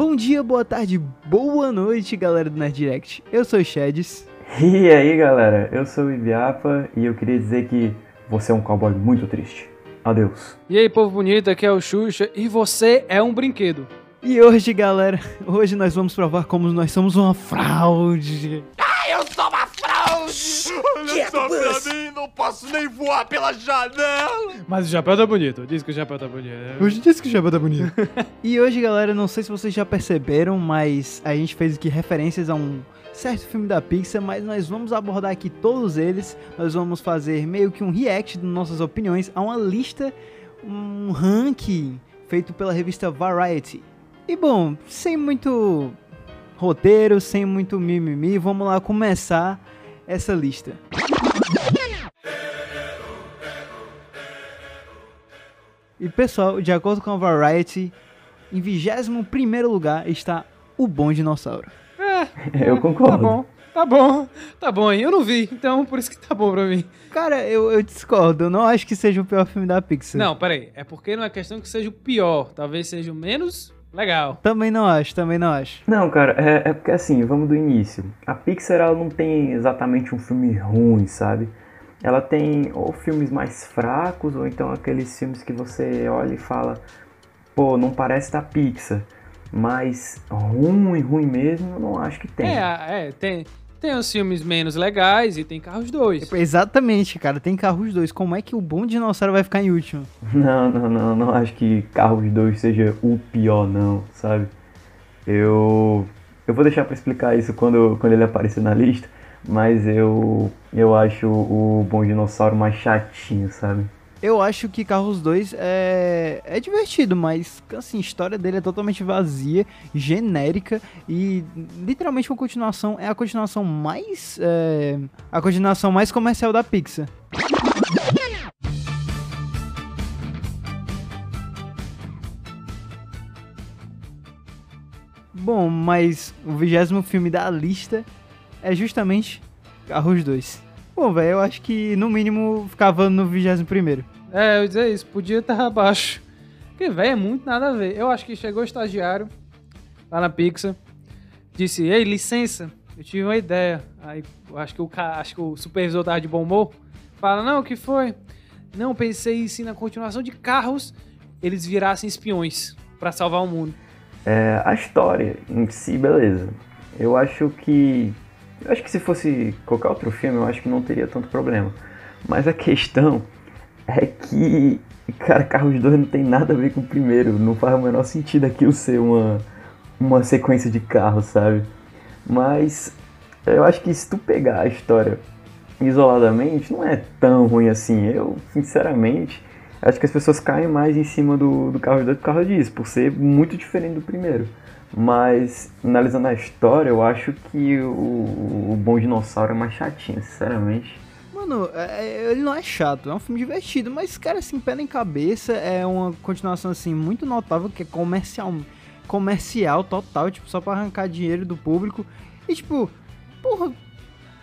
Bom dia, boa tarde, boa noite, galera do Nerd Direct. Eu sou o Sheds. E aí, galera, eu sou o Ibiapa e eu queria dizer que você é um cowboy muito triste. Adeus. E aí, povo bonito, aqui é o Xuxa e você é um brinquedo. E hoje, galera, hoje nós vamos provar como nós somos uma fraude. Eu sou uma Olha só pra mim, não posso nem voar pela janela! Mas o chapéu tá bonito, diz que o chapéu tá bonito. né? Hoje disse que o Jabba tá bonito. e hoje, galera, não sei se vocês já perceberam, mas a gente fez aqui referências a um certo filme da Pixar, mas nós vamos abordar aqui todos eles. Nós vamos fazer meio que um react de nossas opiniões a uma lista, um ranking feito pela revista Variety. E bom, sem muito roteiro, sem muito mimimi, vamos lá começar essa lista. E pessoal, de acordo com a Variety, em 21 lugar está o Bom Dinossauro. Eu concordo. Tá bom, tá bom, tá bom aí. Eu não vi, então por isso que tá bom pra mim. Cara, eu, eu discordo, eu não acho que seja o pior filme da Pixar. Não, peraí, é porque não é questão que seja o pior, talvez seja o menos legal. Também não acho, também não acho. Não, cara, é, é porque assim, vamos do início. A Pixar ela não tem exatamente um filme ruim, sabe? Ela tem ou filmes mais fracos, ou então aqueles filmes que você olha e fala, pô, não parece da Pixar. Mas ruim, ruim mesmo, eu não acho que tem. É, é, tem, tem os filmes menos legais e tem Carros 2. Exatamente, cara, tem Carros 2. Como é que o Bom Dinossauro vai ficar em último? Não, não, não, não acho que Carros 2 seja o pior, não, sabe? Eu. Eu vou deixar pra explicar isso quando, quando ele aparecer na lista, mas eu. Eu acho o Bom Dinossauro mais chatinho, sabe? Eu acho que Carros 2 é, é divertido, mas assim, a história dele é totalmente vazia, genérica e literalmente uma continuação é a continuação mais é, a continuação mais comercial da Pixar. Bom, mas o vigésimo filme da lista é justamente Carros 2. Bom, velho, eu acho que no mínimo ficava no vigésimo primeiro. É, eu ia dizer isso, podia estar abaixo. Porque, velho, é muito nada a ver. Eu acho que chegou o estagiário lá na Pixar, disse, ei, licença, eu tive uma ideia. Aí, acho que o, acho que o supervisor tava de bom humor, fala, não, o que foi? Não, pensei se na continuação de Carros eles virassem espiões pra salvar o mundo. É, a história em si, beleza. Eu acho que. Eu acho que se fosse qualquer outro filme, eu acho que não teria tanto problema. Mas a questão é que, cara, Carros 2 não tem nada a ver com o primeiro. Não faz o menor sentido aquilo ser uma, uma sequência de carros, sabe? Mas eu acho que se tu pegar a história isoladamente, não é tão ruim assim. Eu, sinceramente, acho que as pessoas caem mais em cima do, do Carros 2 por causa disso, por ser muito diferente do primeiro. Mas, analisando a história, eu acho que o, o Bom Dinossauro é mais chatinho, sinceramente. Mano, é- é- ele não é chato, é um filme divertido, mas, cara, assim, pé em cabeça, é uma continuação, assim, muito notável, que é comercial, comercial total, tipo, só pra arrancar dinheiro do público. E, tipo, porra,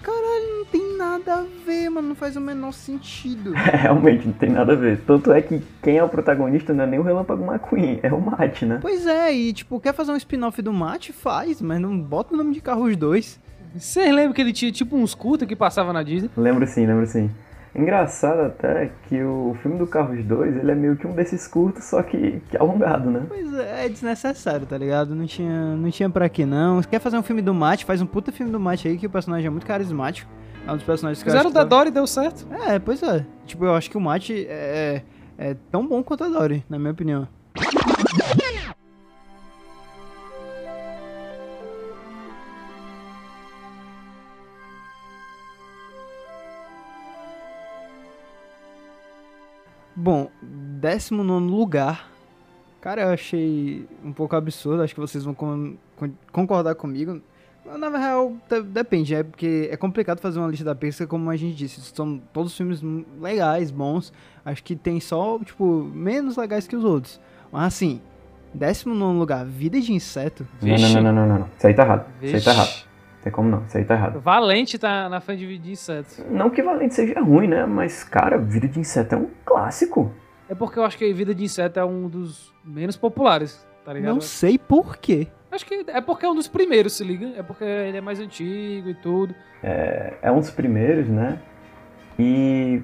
caralho, não tem nada a ver, mano, não faz o menor sentido. Realmente, não tem nada a ver. Tanto é que quem é o protagonista não é nem o Relâmpago McQueen, é o Matt, né? Pois é, e, tipo, quer fazer um spin-off do Matt? Faz, mas não bota o nome de Carros 2. Vocês lembram que ele tinha tipo uns curta que passava na Disney? Lembro sim, lembro sim. Engraçado até que o filme do Carros 2, ele é meio que um desses curtos, só que, que alongado, né? Pois é, é desnecessário, tá ligado? Não tinha, não tinha pra que não. Quer fazer um filme do Matt, faz um puta filme do Matt aí, que o personagem é muito carismático. É um dos personagens que Fizeram da que tá- Dory e deu certo. É, pois é. Tipo, eu acho que o Matt é, é tão bom quanto a Dory, na minha opinião. Bom, 19 lugar. Cara, eu achei um pouco absurdo. Acho que vocês vão con- con- concordar comigo. Mas, Na real, de- depende, é porque é complicado fazer uma lista da Pixar, como a gente disse. São todos filmes legais, bons. Acho que tem só, tipo, menos legais que os outros. Mas assim, 19 lugar, Vida de Inseto. Não, não, não, não, não. Isso aí tá errado. Isso aí tá errado. Tem como não, isso aí tá errado. Valente tá na frente de Vida de Inseto. Não que Valente seja ruim, né? Mas, cara, Vida de Inseto é um clássico. É porque eu acho que Vida de Inseto é um dos menos populares, tá ligado? Não sei por quê. Acho que é porque é um dos primeiros, se liga. É porque ele é mais antigo e tudo. É, é um dos primeiros, né? E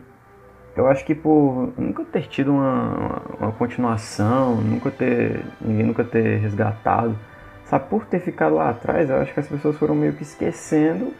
eu acho que por nunca ter tido uma, uma continuação, nunca ter. ninguém nunca ter resgatado, sabe, por ter ficado lá atrás, eu acho que as pessoas foram meio que esquecendo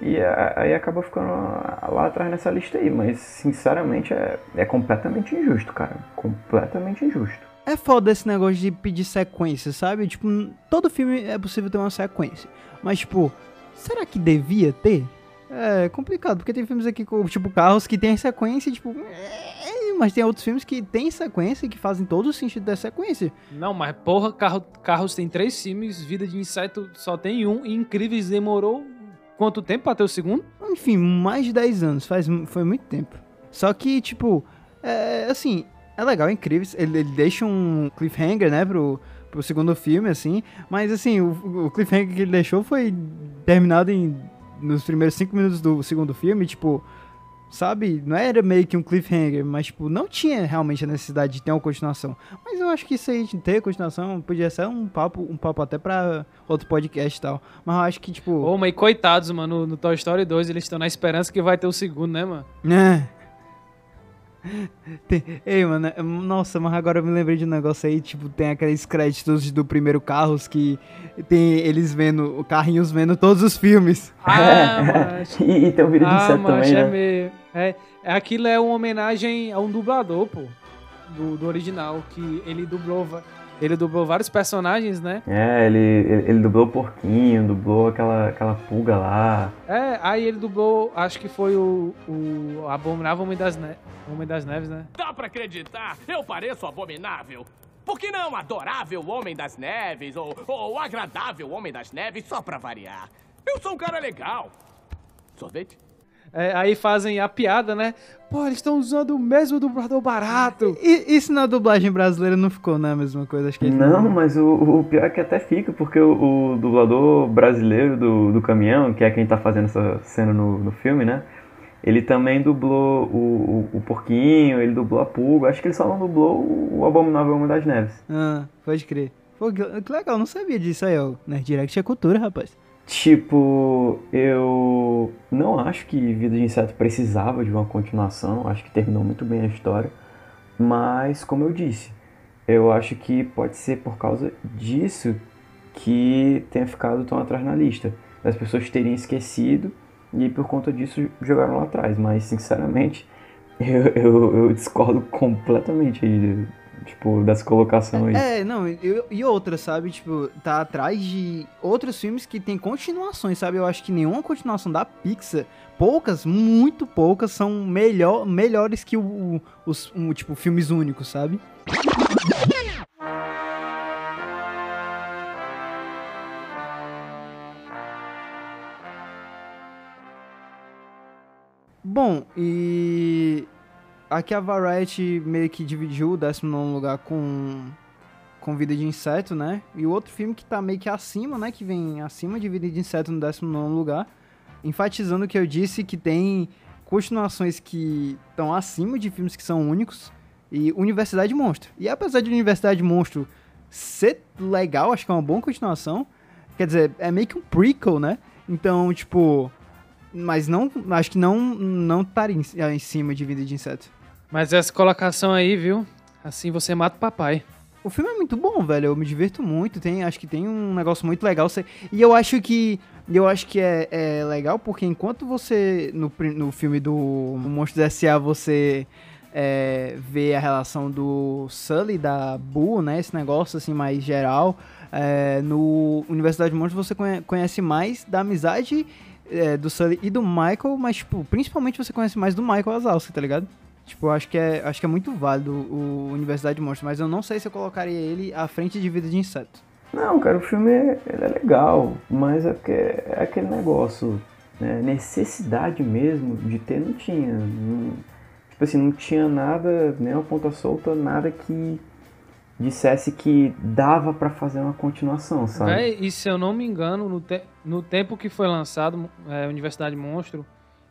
e aí acaba ficando lá atrás nessa lista aí. Mas sinceramente é, é completamente injusto, cara. Completamente injusto. É foda esse negócio de pedir sequência, sabe? Tipo, todo filme é possível ter uma sequência. Mas, tipo, será que devia ter? É complicado, porque tem filmes aqui, tipo, Carros, que tem sequência, tipo. É, mas tem outros filmes que tem sequência e que fazem todo o sentido da sequência. Não, mas porra, Carro, Carros tem três filmes, Vida de Inseto só tem um, e Incríveis demorou quanto tempo pra ter o segundo? Enfim, mais de 10 anos, faz, foi muito tempo. Só que, tipo, é, assim, é legal, é incrível. Ele, ele deixa um cliffhanger, né, pro, pro segundo filme, assim. Mas, assim, o, o cliffhanger que ele deixou foi terminado em, nos primeiros cinco minutos do segundo filme. Tipo, sabe? Não era meio que um cliffhanger, mas, tipo, não tinha realmente a necessidade de ter uma continuação. Mas eu acho que isso aí de ter continuação podia ser um papo, um papo até pra outro podcast e tal. Mas eu acho que, tipo. Ô, mas coitados, mano, no, no Toy Story 2 eles estão na esperança que vai ter o segundo, né, mano? É. Tem... Ei, mano, nossa, mas agora eu me lembrei de um negócio aí, tipo, tem aqueles créditos do primeiro Carros que tem eles vendo, carrinhos vendo todos os filmes. Ah, mas... e, e tem o vídeo de ah, também, é né? Meio... É, aquilo é uma homenagem a um dublador, pô, do, do original, que ele dublou ele dublou vários personagens, né? É, ele, ele, ele, dublou o porquinho, dublou aquela, aquela pulga lá. É, aí ele dublou, acho que foi o, o Abominável Homem das, ne Homem das Neves, né? Dá pra acreditar? Eu pareço abominável. Por que não adorável Homem das Neves ou, ou agradável Homem das Neves só pra variar? Eu sou um cara legal. Sorvete? É, aí fazem a piada, né? Pô, eles estão usando o mesmo dublador barato. E, isso na dublagem brasileira não ficou, né? A mesma coisa, acho que Não, não... mas o, o, pior é que até fica, porque o, o, dublador brasileiro do, do caminhão, que é quem tá fazendo essa cena no, no filme, né? Ele também dublou o, o, o Porquinho, ele dublou a Pulga. Acho que ele só não dublou o Abominável Homem das Neves. Ah, pode crer. Pô, que legal, não sabia disso aí, ó. Nerd Direct é cultura, rapaz. Tipo, eu não acho que Vida de Inseto precisava de uma continuação, acho que terminou muito bem a história, mas como eu disse, eu acho que pode ser por causa disso que tenha ficado tão atrás na lista, das pessoas terem esquecido e por conta disso jogaram lá atrás, mas sinceramente eu, eu, eu discordo completamente aí tipo, dessa colocação aí. É, não, e, e outra, sabe? Tipo, tá atrás de outros filmes que tem continuações, sabe? Eu acho que nenhuma continuação da Pixar, poucas, muito poucas, são melhor, melhores que o, os, um, tipo, filmes únicos, sabe? Bom, e Aqui a Variety meio que dividiu o 19 lugar com, com Vida de Inseto, né? E o outro filme que tá meio que acima, né? Que vem acima de Vida de Inseto no 19 lugar. Enfatizando o que eu disse, que tem continuações que estão acima de filmes que são únicos. E Universidade Monstro. E apesar de Universidade Monstro ser legal, acho que é uma boa continuação. Quer dizer, é meio que um prequel, né? Então, tipo. Mas não. Acho que não, não tá em, em cima de Vida de Inseto. Mas essa colocação aí, viu? Assim você mata o papai. O filme é muito bom, velho. Eu me divirto muito. Tem, acho que tem um negócio muito legal. E eu acho que. Eu acho que é, é legal porque enquanto você. No, no filme do Monstros S.A. você é, vê a relação do Sully da Boo, né? Esse negócio assim mais geral. É, no Universidade de Monstros você conhece mais da amizade é, do Sully e do Michael, mas, tipo, principalmente você conhece mais do Michael Azalski, tá ligado? Tipo, acho que é, acho que é muito válido o Universidade de Monstros, mas eu não sei se eu colocaria ele à frente de Vida de Inseto. Não, cara, o filme é, é legal, mas é porque é aquele negócio, né? necessidade mesmo de ter não tinha. Não, tipo assim, não tinha nada, nem uma ponta solta, nada que dissesse que dava para fazer uma continuação, sabe? É, e se eu não me engano, no, te no tempo que foi lançado é, Universidade Monstro,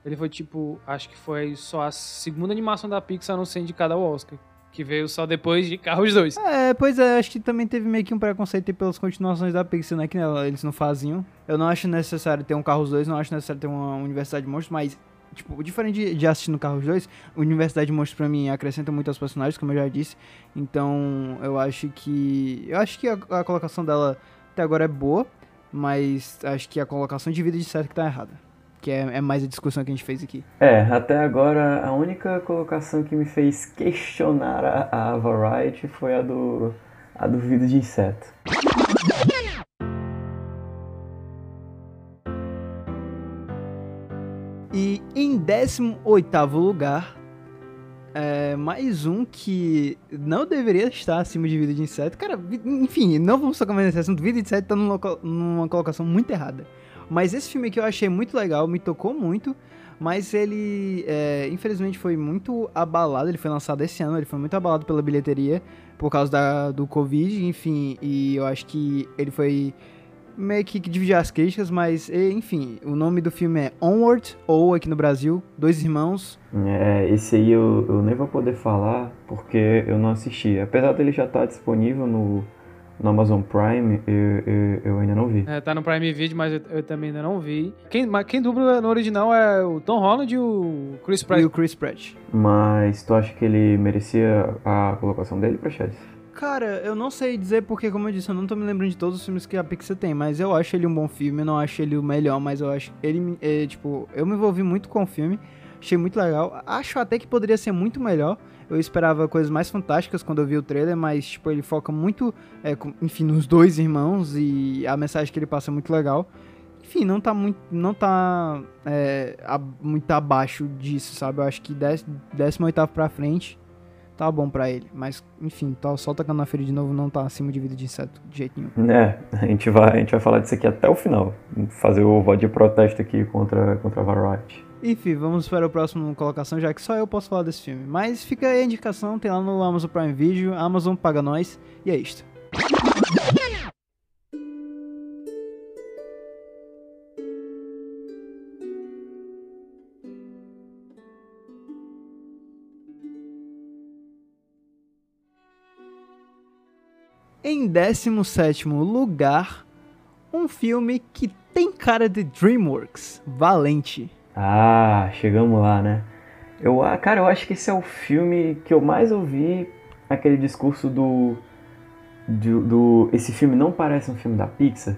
ele foi tipo, acho que foi só a segunda animação da Pixar a não ser indicada ao Oscar. Que veio só depois de Carros 2. É, pois é, acho que também teve meio que um preconceito pelas continuações da Pixar, né? Que ela- eles não faziam. Eu não acho necessário ter um Carros 2, não acho necessário ter uma Universidade de Monstros, mas, tipo, diferente de, de assistir no Carros 2, Universidade de Monstros pra mim acrescenta muito aos personagens, como eu já disse. Então, eu acho que. Eu acho que a, a colocação dela até agora é boa, mas acho que a colocação de vida de certo que tá errada. Que é, é mais a discussão que a gente fez aqui. É, até agora a única colocação que me fez questionar a, a Variety foi a do, a do Vida de Inseto. E em 18 lugar, é, mais um que não deveria estar acima de Vida de Inseto. Cara, enfim, não vamos tocar mais nesse assunto. Vida de Inseto tá numa, numa colocação muito errada. Mas esse filme aqui eu achei muito legal, me tocou muito. Mas ele, é, infelizmente, foi muito abalado. Ele foi lançado esse ano, ele foi muito abalado pela bilheteria por causa da, do Covid, enfim. E eu acho que ele foi meio que dividir as críticas, mas enfim, o nome do filme é Onward, ou aqui no Brasil, Dois Irmãos. É, esse aí eu, eu nem vou poder falar porque eu não assisti. Apesar dele já estar disponível no, no Amazon Prime, eu, eu, eu ainda não vi. É, tá no Prime Video, mas eu, eu também ainda não vi. Quem, mas quem dubla no original é o Tom Holland e o Chris E Pratt. o Chris Pratt. Mas tu acha que ele merecia a colocação dele, Praxedes? Cara, eu não sei dizer porque, como eu disse, eu não tô me lembrando de todos os filmes que a Pixar tem, mas eu acho ele um bom filme, eu não acho ele o melhor, mas eu acho ele, é, tipo, eu me envolvi muito com o filme, achei muito legal, acho até que poderia ser muito melhor, eu esperava coisas mais fantásticas quando eu vi o trailer, mas, tipo, ele foca muito, é, com- enfim, nos dois irmãos e a mensagem que ele passa é muito legal. Enfim, não tá muito, não tá é, a- muito abaixo disso, sabe? Eu acho que 18º pra frente tá bom pra ele. Mas, enfim, tá só tacando na feira de novo não tá acima de vida de inseto de jeito nenhum. É, a gente vai, a gente vai falar disso aqui até o final. Fazer o voto de protesto aqui contra, contra a Variety. Enfim, vamos para a próxima colocação, já que só eu posso falar desse filme. Mas fica aí a indicação, tem lá no Amazon Prime Video, Amazon paga nós, e é isto. Em 17 lugar, um filme que tem cara de DreamWorks, Valente. Ah, chegamos lá, né? Eu, ah, cara, eu acho que esse é o filme que eu mais ouvi aquele discurso do, do, do- esse filme não parece um filme da Pixar.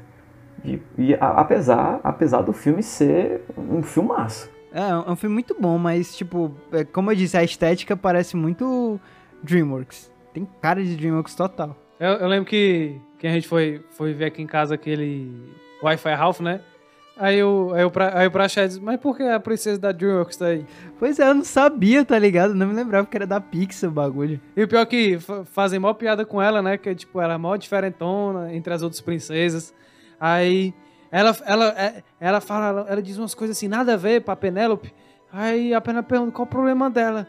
E, e a- apesar, apesar do filme ser um filmaço. É, é um filme muito bom, mas, tipo, é, como eu disse, a estética parece muito DreamWorks. Tem cara de DreamWorks total. Eu, eu lembro que, que a gente foi, foi ver aqui em casa aquele Wi-Fi Ralph, né? Aí o, aí o, pra, aí o Praxedes mas por que a princesa da DreamWorks tá aí? Pois é, eu não sabia, tá ligado? Não me lembrava que era da Pixar o bagulho. E o pior é que fa- fazem mó piada com ela, né? Que, tipo, ela é mó diferentona entre as outras princesas. Aí ela, ela, é- ela fala, ela, ela diz umas coisas assim, nada a ver pra Penélope. Aí a Penélope pergunta qual o problema dela.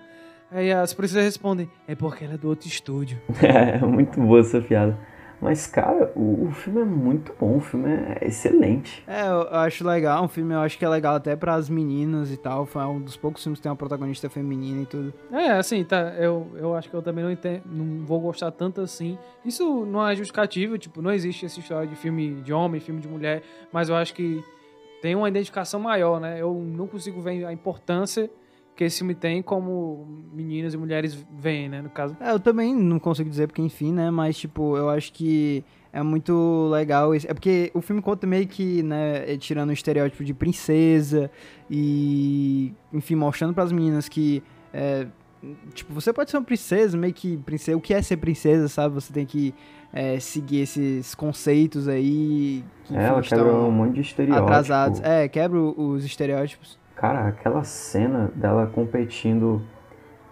Aí as princesas respondem, é porque ela é do outro estúdio. É muito boa essa piada. Mas, cara, o, o filme é muito bom, o filme é excelente. É, eu, eu acho legal, um filme eu acho que é legal até pras meninas e tal. Foi um dos poucos filmes que tem uma protagonista feminina e tudo. É, assim, tá. Eu, eu acho que eu também não entendo, não vou gostar tanto assim. Isso não é justificativo, tipo, não existe essa história de filme de homem, filme de mulher, mas eu acho que tem uma identificação maior, né? Eu não consigo ver a importância que esse filme tem como meninas e mulheres veem, né, no caso. É, eu também não consigo dizer porque, enfim, né? Mas, tipo, eu acho que é muito legal. esse- É porque o filme conta meio que, né, é tirando o estereótipo de princesa e, enfim, mostrando pras meninas que, é, tipo, você pode ser uma princesa, meio que princesa. O que é ser princesa, sabe? Você tem que é, seguir esses conceitos aí. Que, É, ela quebra estão um monte de estereótipo. atrasados. É, quebra os estereótipos. Cara, aquela cena dela competindo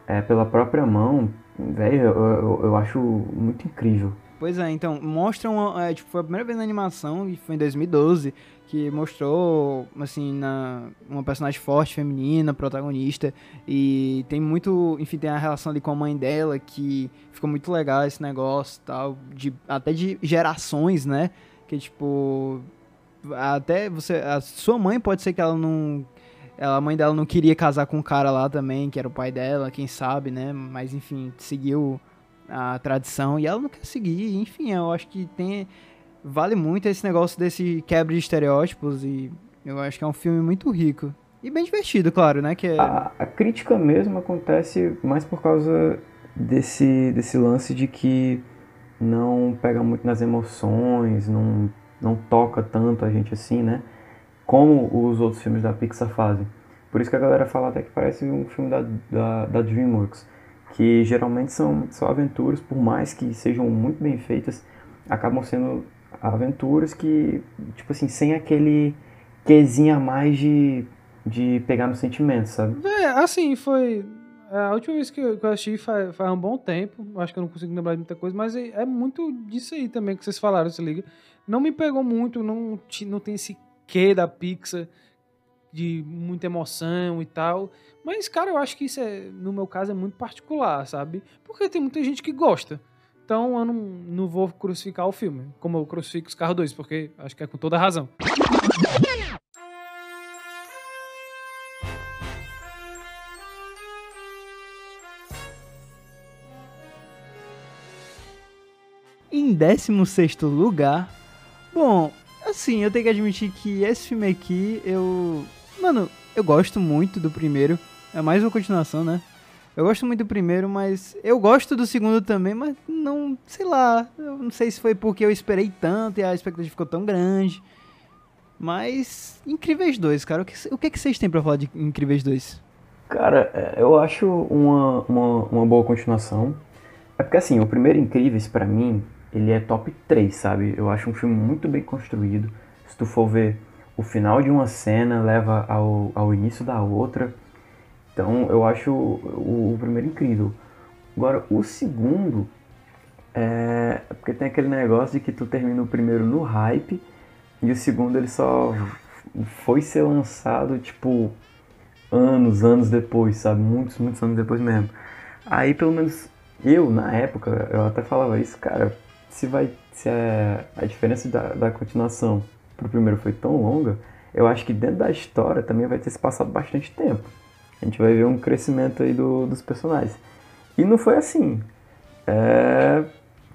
é, pela própria mão, velho, eu, eu, eu acho muito incrível. Pois é, então, mostram, é, tipo, foi a primeira vez na animação, e foi em 2012, que mostrou, assim, na, uma personagem forte, feminina, protagonista, e tem muito, enfim, tem a relação ali com a mãe dela, que ficou muito legal esse negócio tal, de, até de gerações, né, que, tipo, até você, a sua mãe pode ser que ela não ela, a mãe dela não queria casar com um cara lá também, que era o pai dela, quem sabe, né? Mas enfim, seguiu a tradição e ela não quer seguir. Enfim, eu acho que tem vale muito esse negócio desse quebra de estereótipos e eu acho que é um filme muito rico. E bem divertido, claro, né? Que é... a, a crítica mesmo acontece mais por causa desse, desse lance de que não pega muito nas emoções, não, não toca tanto a gente assim, né? Como os outros filmes da Pixar fazem. Por isso que a galera fala até que parece um filme da, da, da DreamWorks. Que geralmente são, são aventuras, por mais que sejam muito bem feitas, acabam sendo aventuras que, tipo assim, sem aquele quesinho a mais de de pegar no sentimento, sabe? É, assim, foi. É, a última vez que eu, que eu assisti faz, faz um bom tempo. Acho que eu não consigo lembrar de muita coisa, mas é, é, muito disso aí também que vocês falaram, se liga. Não me pegou muito, não, não tem esse quê da Pixar de muita emoção e tal. Mas, cara, eu acho que isso é, no meu caso, é muito particular, sabe? Porque tem muita gente que gosta. Então eu não, não vou crucificar o filme, como eu crucifico os carros 2, porque acho que é com toda razão. Em 16 lugar, bom, assim, eu tenho que admitir que esse filme aqui, eu. Mano, eu gosto muito do primeiro. É mais uma continuação, né? Eu gosto muito do primeiro, mas eu gosto do segundo também, mas não, sei lá, eu não sei se foi porque eu esperei tanto e a expectativa ficou tão grande. Mas Incríveis 2, cara, o que, o que, que vocês têm pra falar de Incríveis 2? Cara, é, eu acho uma, uma, uma boa continuação. É porque assim, o primeiro Incríveis para mim ele é top 3, sabe? Eu acho um filme muito bem construído. Se tu for ver o final de uma cena, leva ao, ao início da outra. Então eu acho o, o primeiro incrível. Agora, o segundo é porque tem aquele negócio de que tu termina o primeiro no hype e o segundo ele só foi ser lançado tipo anos, anos depois, sabe? Muitos, muitos anos depois mesmo. Aí pelo menos eu, na época, eu até falava isso, cara, se vai se a, a diferença da, da continuação pro primeiro foi tão longa, eu acho que dentro da história também vai ter se passado bastante tempo. A gente vai ver um crescimento aí do, dos personagens. E não foi assim. É,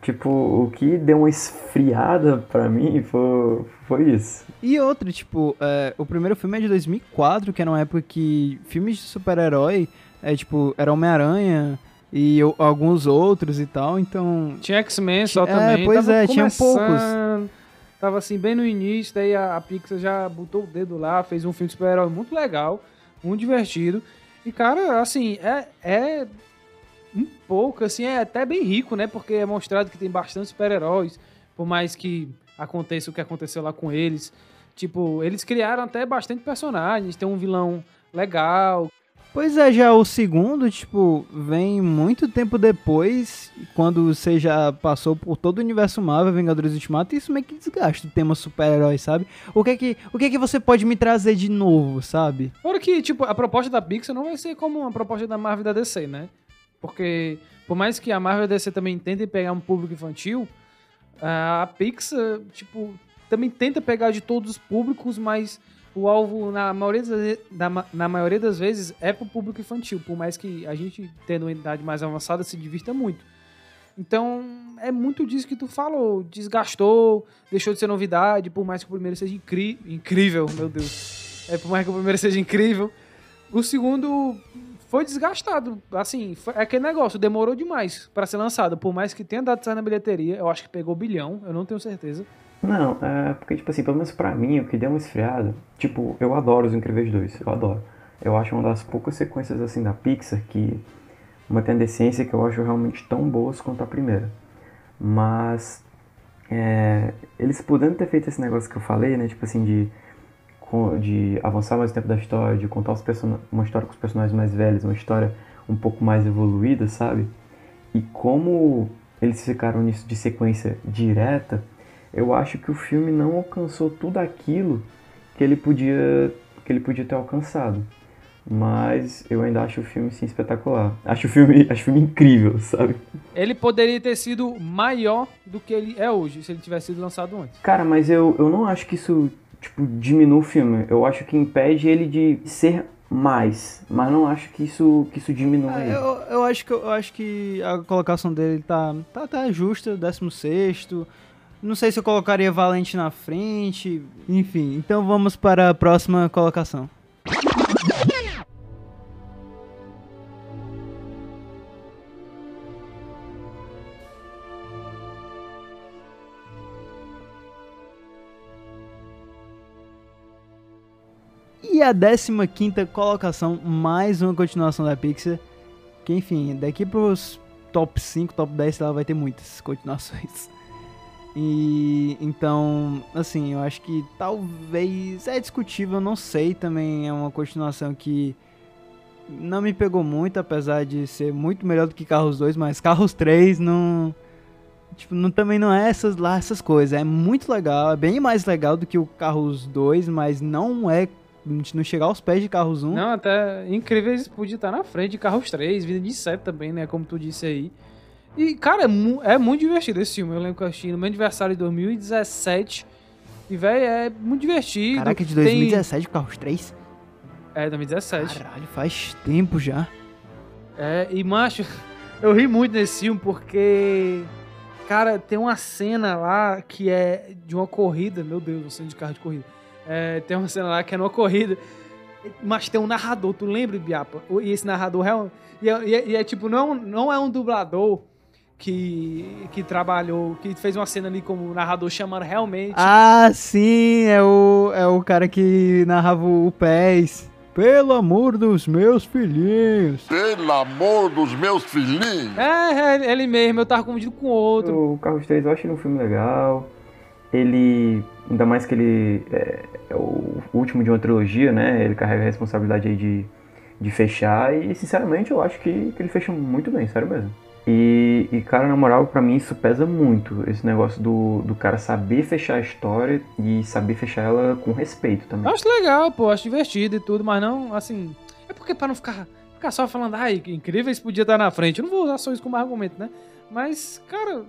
tipo, o que deu uma esfriada para mim foi, foi isso. E outro, tipo, é, o primeiro filme é de 2004, que era uma época que filmes de super-herói, é, tipo, era Homem-Aranha, e eu, alguns outros e tal, então... Tinha X-Men só é, também. pois tava é, tinha poucos. Tava assim, bem no início, daí a, a Pixar já botou o dedo lá, fez um filme de super-herói muito legal, muito divertido. E, cara, assim, é, é um pouco, assim, é até bem rico, né? Porque é mostrado que tem bastante super-heróis, por mais que aconteça o que aconteceu lá com eles. Tipo, eles criaram até bastante personagens, tem um vilão legal, Pois é, já o segundo, tipo, vem muito tempo depois, quando você já passou por todo o universo Marvel, Vingadores Ultimato, e isso meio que desgasta o tema super-herói, sabe? O que é que, o que é que você pode me trazer de novo, sabe? Fora que, tipo, a proposta da Pixar não vai ser como uma proposta da Marvel e da DC, né? Porque, por mais que a Marvel e a DC também tentem pegar um público infantil, a Pixar, tipo, também tenta pegar de todos os públicos, mas o alvo, na maioria, das, na maioria das vezes, é pro público infantil, por mais que a gente, tendo uma idade mais avançada, se divirta muito. Então, é muito disso que tu falou. Desgastou, deixou de ser novidade, por mais que o primeiro seja incrível, meu Deus. É, por mais que o primeiro seja incrível. O segundo foi desgastado. Assim, foi, é aquele negócio, demorou demais para ser lançado. Por mais que tenha dado certo na bilheteria, eu acho que pegou bilhão, eu não tenho certeza. Não, é porque, tipo assim, pelo menos pra mim, o que deu uma esfriada, tipo, eu adoro os Incríveis 2, eu adoro. Eu acho uma das poucas sequências, assim, da Pixar que uma tem decência que eu acho realmente tão boas quanto a primeira. Mas, é, eles podendo ter feito esse negócio que eu falei, né, tipo assim, de, de avançar mais o tempo da história, de contar os uma história com os personagens mais velhos, uma história um pouco mais evoluída, sabe? E como eles ficaram nisso de sequência direta eu acho que o filme não alcançou tudo aquilo que ele podia que ele podia ter alcançado. Mas eu ainda acho o filme sim espetacular. Acho o filme, acho o filme incrível, sabe? Ele poderia ter sido maior do que ele é hoje, se ele tivesse sido lançado antes. Cara, mas eu, eu não acho que isso tipo, diminui o filme. Eu acho que impede ele de ser mais, mas não acho que isso, que isso diminui. Ah, eu, eu, acho que, eu acho que a colocação dele tá, tá, tá justa, 16 Não sei se eu colocaria Valente na frente. Enfim, então vamos para a próxima colocação. E a 15 colocação, mais uma continuação da Pixar. Que enfim, daqui pros top 5, top 10, ela vai ter muitas continuações. E então, assim, eu acho que talvez é discutível, não sei, também é uma continuação que não me pegou muito, apesar de ser muito melhor do que Carros 2, mas Carros 3 não tipo, não, também não é essas lá essas coisas, é muito legal, é bem mais legal do que o Carros 2, mas não é não chegar aos pés de Carros 1. Não, até Incríveis podia estar na frente de Carros 3, Vida de Inseto também, né? Como tu disse aí. E, cara, é, mu é muito divertido esse filme. Eu lembro que eu assisti no meu aniversário de 2017. E, velho, é muito divertido. Caraca, de 2017 Tem... Carros 3? É, 2017. Caralho, faz tempo já. É, e, macho, eu ri muito nesse filme porque... Cara, tem uma cena lá que é de uma corrida. Meu Deus, uma cena de carro de corrida é, tem uma cena lá que é numa corrida, mas tem um narrador, tu lembra, Biapa? E esse narrador é, e é, e é, e é tipo, não, não é um dublador que, que trabalhou, que fez uma cena ali como narrador chamando realmente. Ah, sim, é o, é o cara que narrava o Pés. Pelo amor dos meus filhinhos. Pelo amor dos meus filhinhos. É, é ele mesmo, eu tava confundido com outro. O Carros 3 eu achei um filme legal. Ele, ainda mais que ele é, é o último de uma trilogia, né? Ele carrega a responsabilidade aí de, de fechar e, sinceramente, eu acho que, que ele fecha muito bem, sério mesmo. E, e, cara, na moral, pra mim isso pesa muito, esse negócio do, do cara saber fechar a história e saber fechar ela com respeito também. Eu acho legal, pô, acho divertido e tudo, mas não, assim, é porque pra não ficar, ficar só falando, ai, que incrível, isso podia estar na frente, eu não vou usar só isso como argumento, né? Mas, cara,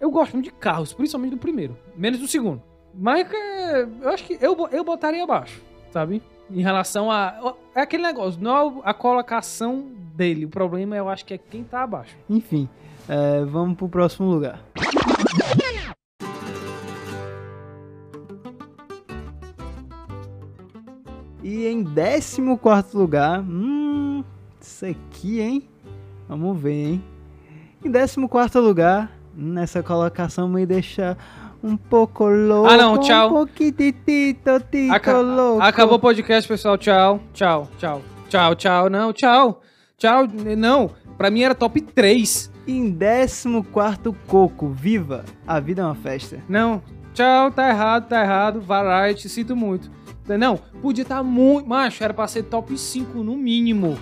eu gosto muito de carros, principalmente do primeiro. Menos do segundo. Mas é, eu acho que eu, eu botaria abaixo, sabe? Em relação a. É aquele negócio, não é a colocação dele. O problema eu acho que é quem tá abaixo. Enfim, é, vamos pro próximo lugar. E em 14 lugar, hum, isso aqui, hein? Vamos ver, hein? Em 14 lugar, nessa colocação me deixa um pouco louco. Ah, não, tchau. Um pouquitito, tito Aca louco. Acabou o podcast, pessoal. Tchau, tchau, tchau. Tchau, tchau. Não, tchau. Tchau. Não, pra mim era top 3. Em 14, Coco, viva! A vida é uma festa. Não, tchau, tá errado, tá errado. Variety, sinto muito. Não, podia estar tá muito. Macho, era pra ser top 5 no mínimo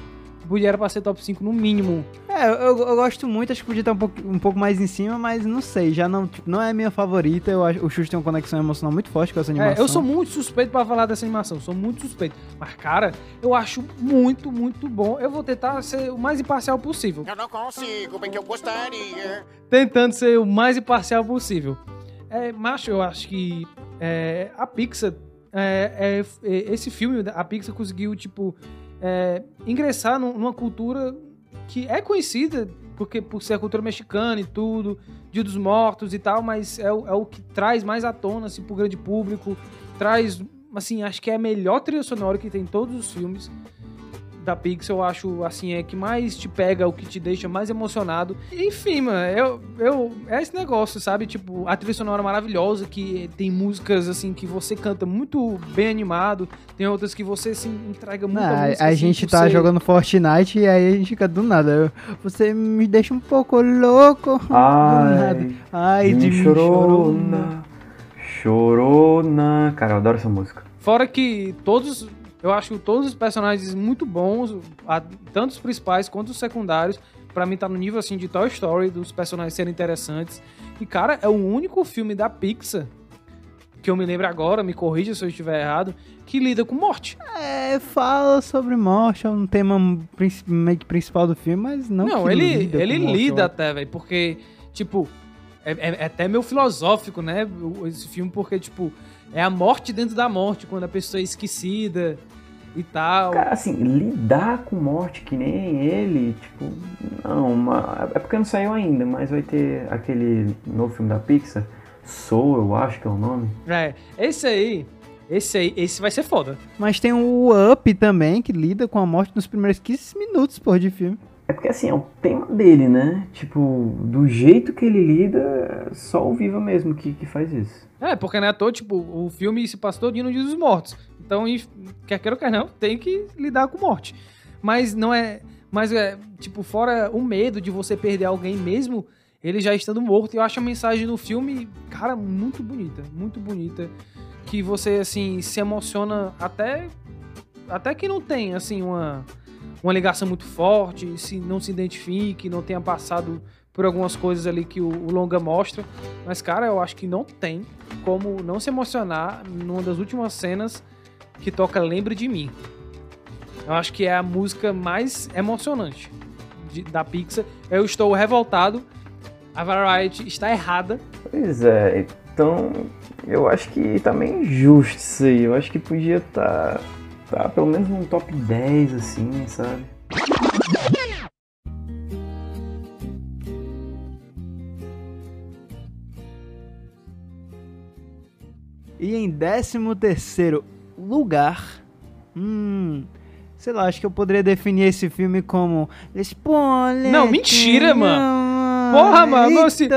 podia era pra ser top 5 no mínimo. É, eu, eu, gosto muito, acho que podia estar um pouco, um pouco mais em cima, mas não sei, já não, tipo, não é a minha favorita. Eu acho, o Xuxa tem uma conexão emocional muito forte com essa animação. É, eu sou muito suspeito pra falar dessa animação, sou muito suspeito. Mas, cara, eu acho muito, muito bom. Eu vou tentar ser o mais imparcial possível. Eu não consigo, bem que eu gostaria. Tentando ser o mais imparcial possível. É, macho, eu acho que é, a Pixar, é, é, é esse filme, a Pixar conseguiu, tipo, é, ingressar numa cultura que é conhecida porque por ser a cultura mexicana e tudo, Dia dos Mortos e tal, mas é, o, é o que traz mais à tona assim, pro grande público, traz, assim, acho que é a melhor trilha sonora que tem em todos os filmes da Pixar, eu acho, assim, é que mais te pega, o que te deixa mais emocionado. Enfim, mano, eu, eu, é esse negócio, sabe? Tipo, a trilha sonora maravilhosa, que tem músicas, assim, que você canta muito bem animado, tem outras que você, assim, entrega muito ah, música, A assim, gente tá jogando Fortnite e aí a gente fica do nada. Você me deixa um pouco louco. Ai, Ai de mim chorona. Chorona. Cara, eu adoro essa música. Fora que todos eu acho todos os personagens muito bons, tanto os principais quanto os secundários. Pra mim tá no nível assim de Toy Story, dos personagens serem interessantes. E, cara, é o único filme da Pixar que eu me lembro agora, me corrija se eu estiver errado, que lida com morte. É, fala sobre morte, é um tema meio que principal do filme, mas não. Não, ele lida, ele lida até, velho, porque, tipo, é, é- é até meio filosófico, né? Esse filme, porque, tipo, é a morte dentro da morte, quando a pessoa é esquecida e tal. Cara, assim, lidar com morte que nem ele, tipo, não, uma- é porque não saiu ainda, mas vai ter aquele novo filme da Pixar, Soul, eu acho que é o nome. É, esse aí, esse aí, esse vai ser foda. Mas tem o Up também, que lida com a morte nos primeiros 15 minutos, porra, de filme. É porque assim, é o tema dele, né? Tipo, do jeito que ele lida, só o Viva mesmo que, que faz isso. É, porque não é toa, tipo, o filme se passa todo no Dia dos Mortos. Então, quer queira ou quer não, tem que lidar com morte. Mas não é. Mas é, tipo, fora o medo de você perder alguém mesmo, ele já estando morto. Eu acho a mensagem do filme, cara, muito bonita. Muito bonita. Que você, assim, se emociona até. Até que não tem, assim, uma, uma ligação muito forte, se não se identifique, não tenha passado por algumas coisas ali que o, o longa mostra. Mas, cara, eu acho que não tem como não se emocionar numa das últimas cenas que toca Lembre de Mim. Eu acho que é a música mais emocionante de- da Pixar. Eu estou revoltado. A Variety está errada. Pois é, então eu acho que tá meio injusto isso aí. Eu acho que podia tá, tá pelo menos num top 10, assim, sabe? E em 13 terceiro lugar, hum, sei lá, acho que eu poderia definir esse filme como spoiler. Não, mentira, mano. Porra, mano, meu, se-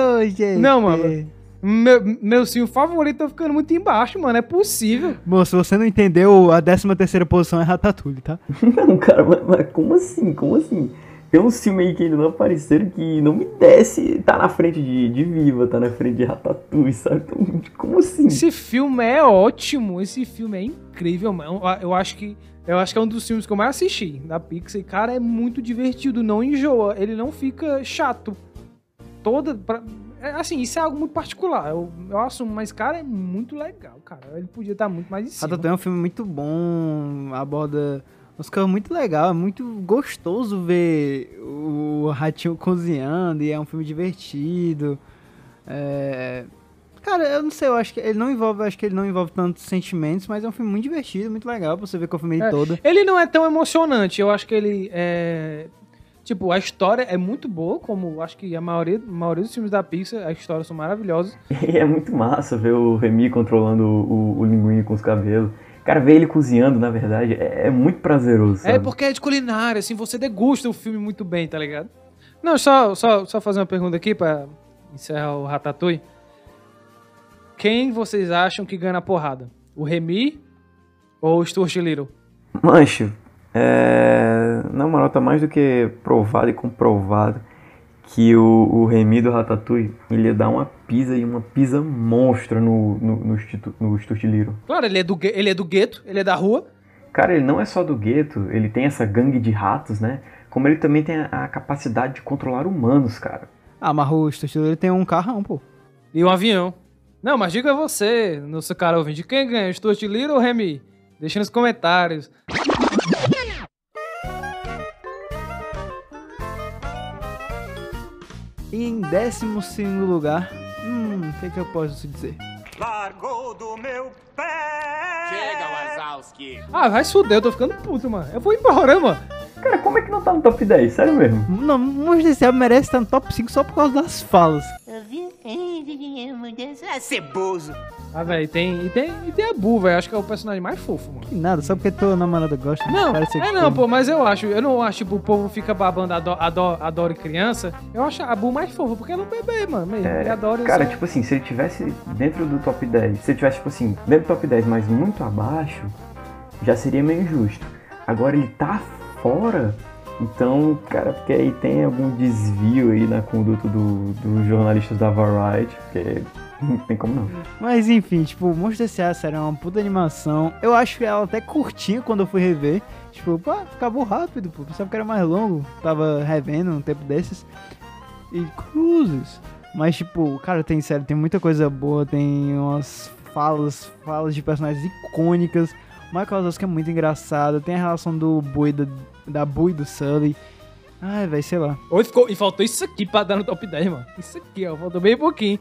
Não, mano. Meu, meu sim, favorito tá ficando muito embaixo, mano. É possível. Moço, se você não entendeu, a 13 terceira posição é Ratatouille, tá? Não, cara, mas, mas como assim? Como assim? Tem uns filmes aí que ainda não apareceram que não me desce. Tá na frente de, de Viva, tá na frente de Ratatouille, sabe? Então, como assim? Esse filme é ótimo. Esse filme é incrível, mano. Eu, eu acho que. Eu acho que é um dos filmes que eu mais assisti da Pixar. E, cara, é muito divertido. Não enjoa. Ele não fica chato. Toda. pra- é, assim, isso é algo muito particular. Eu, eu assumo, mas, cara, é muito legal, cara. Ele podia estar muito mais em cima. Ratatouille é um filme muito bom, aborda uns coisas muito legal, é muito gostoso ver o ratinho cozinhando e é um filme divertido. É, Cara, eu não sei, eu acho que ele não envolve, acho que ele não envolve tantos sentimentos, mas é um filme muito divertido, muito legal pra você ver com a família É, toda. Ele não é tão emocionante. Eu acho que ele é. Tipo, a história é muito boa, como acho que a maioria, a maioria dos filmes da Pixar, as histórias são maravilhosas. E é muito massa ver o Remy controlando o, o, o linguinho com os cabelos. Cara, ver ele cozinhando, na verdade, é, é muito prazeroso, sabe? É porque é de culinária, assim, você degusta o filme muito bem, tá ligado? Não, só, só, só fazer uma pergunta aqui pra encerrar o Ratatouille. Quem vocês acham que ganha na porrada? O Remy ou o Stuart Little? Mancho, é... na moral, tá mais do que provado e comprovado que o, o Remy do Ratatouille, ele ia dar uma pisa e uma pisa monstra no, no, no, no Little. Claro, ele é, do, ele é do gueto, ele é da rua. Cara, ele não é só do gueto, ele tem essa gangue de ratos, né? Como ele também tem a, a capacidade de controlar humanos, cara. Ah, mas o Little tem um carrão, pô. E um avião. Não, mas diga você, nosso cara ouvinte, quem ganha, Little ou Remy? Deixa nos comentários. E em 12 segundo lugar, hum, o que, que eu posso dizer? Largou do meu pé. Chega, Wazowski. Ah, vai se fuder, eu tô ficando puto, mano. Eu vou embora, mano. Cara, como é que não tá no top 10? Sério mesmo? Não, Monstro S.A. merece estar no top 5 só por causa das falas. É ceboso. Ah, velho, tem, e tem, e tem a Bu, velho. Acho que é o personagem mais fofo, mano. Que nada, só porque tua namorada gosta. Não, parece é que não, como. pô, mas eu acho, eu não acho, tipo, o povo fica babando ado, ado, adora criança. Eu acho a Bu mais fofa, porque ela é um bebê, mano, mesmo. ele adora Cara, só- tipo assim, se ele tivesse dentro do top 10, se ele tivesse, tipo assim, dentro do top 10, mas muito abaixo, já seria meio injusto. Agora ele tá fora, então, cara, porque aí tem algum desvio aí na conduta do- dos jornalistas da Variety, porque não tem como não. Mas enfim, tipo, Monstro S.A. é uma puta animação. Eu acho ela até curtinha quando eu fui rever. Tipo, pô, acabou rápido, pô. Pensava que era mais longo. Tava revendo um tempo desses. E cruzes. Mas, tipo, cara, tem sério, tem muita coisa boa. Tem umas falas, falas de personagens icônicas. Michael Wazowski é muito engraçado. Tem a relação do Boi, da, da e do Sully. Ai, vai, sei lá. Hoje ficou, e faltou isso aqui pra dar no top 10, mano. Isso aqui, ó. Faltou bem pouquinho.